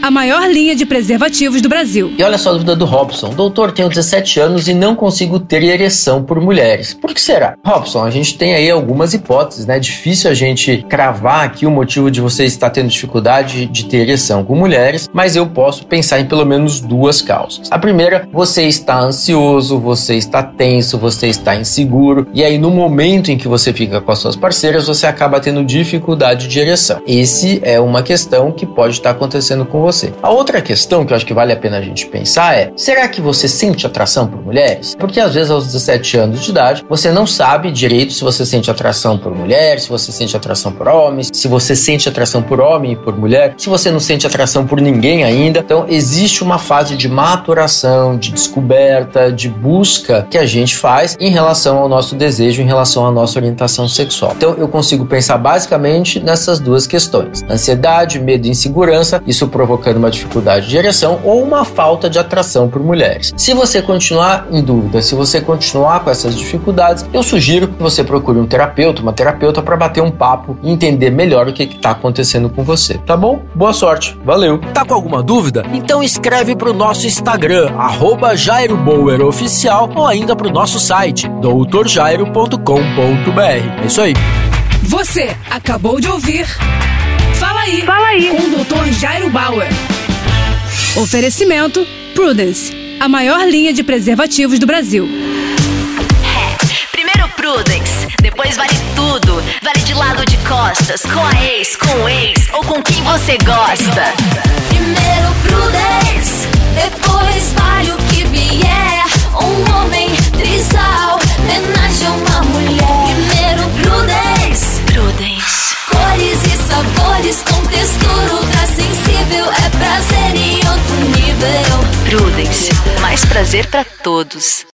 a maior linha de preservativos do Brasil. E olha só a dúvida do Robson. Doutor, tenho 17 anos e não consigo ter ereção por mulheres. Por que será? Robson, a gente tem aí algumas hipóteses, né? Difícil a gente cravar aqui o motivo de você estar tendo dificuldade de ter ereção com mulheres, mas eu posso pensar em pelo menos duas causas. A primeira, você está ansioso, você está tenso, você está inseguro, e aí no momento em que você fica com as suas parceiras, você acaba tendo dificuldade de ereção. Esse é uma questão que pode estar acontecendo com você você. A outra questão que eu acho que vale a pena a gente pensar é: será que você sente atração por mulheres? Porque às vezes aos 17 anos de idade você não sabe direito se você sente atração por mulher, se você sente atração por homens, se você sente atração por homem e por mulher, se você não sente atração por ninguém ainda. Então existe uma fase de maturação, de descoberta, de busca que a gente faz em relação ao nosso desejo, em relação à nossa orientação sexual. Então eu consigo pensar basicamente nessas duas questões: ansiedade, medo e insegurança. Isso provoca provocando uma dificuldade de ereção ou uma falta de atração por mulheres. Se você continuar em dúvida, se você continuar com essas dificuldades, eu sugiro que você procure um terapeuta, uma terapeuta para bater um papo e entender melhor o que está acontecendo com você. Tá bom? Boa sorte. Valeu. Tá com alguma dúvida? Então escreve para o nosso Instagram @jairoboweroficial ou ainda para o nosso site doutorjairo.com.br. É isso aí. Você acabou de ouvir aí. Fala aí. Com o Dr. Jairo Bauer. Oferecimento Prudence, a maior linha de preservativos do Brasil. É, primeiro Prudence, depois vale tudo. Vale de lado de costas, com a ex, com o ex ou com quem você gosta. Primeiro Prudence, depois vale o que vier. Um homem trisal, homenagem a uma mulher. Primeiro Prudence. Prudence cores e sabores com textura ultra sensível. É prazer em outro nível. Prudence, mais prazer para todos.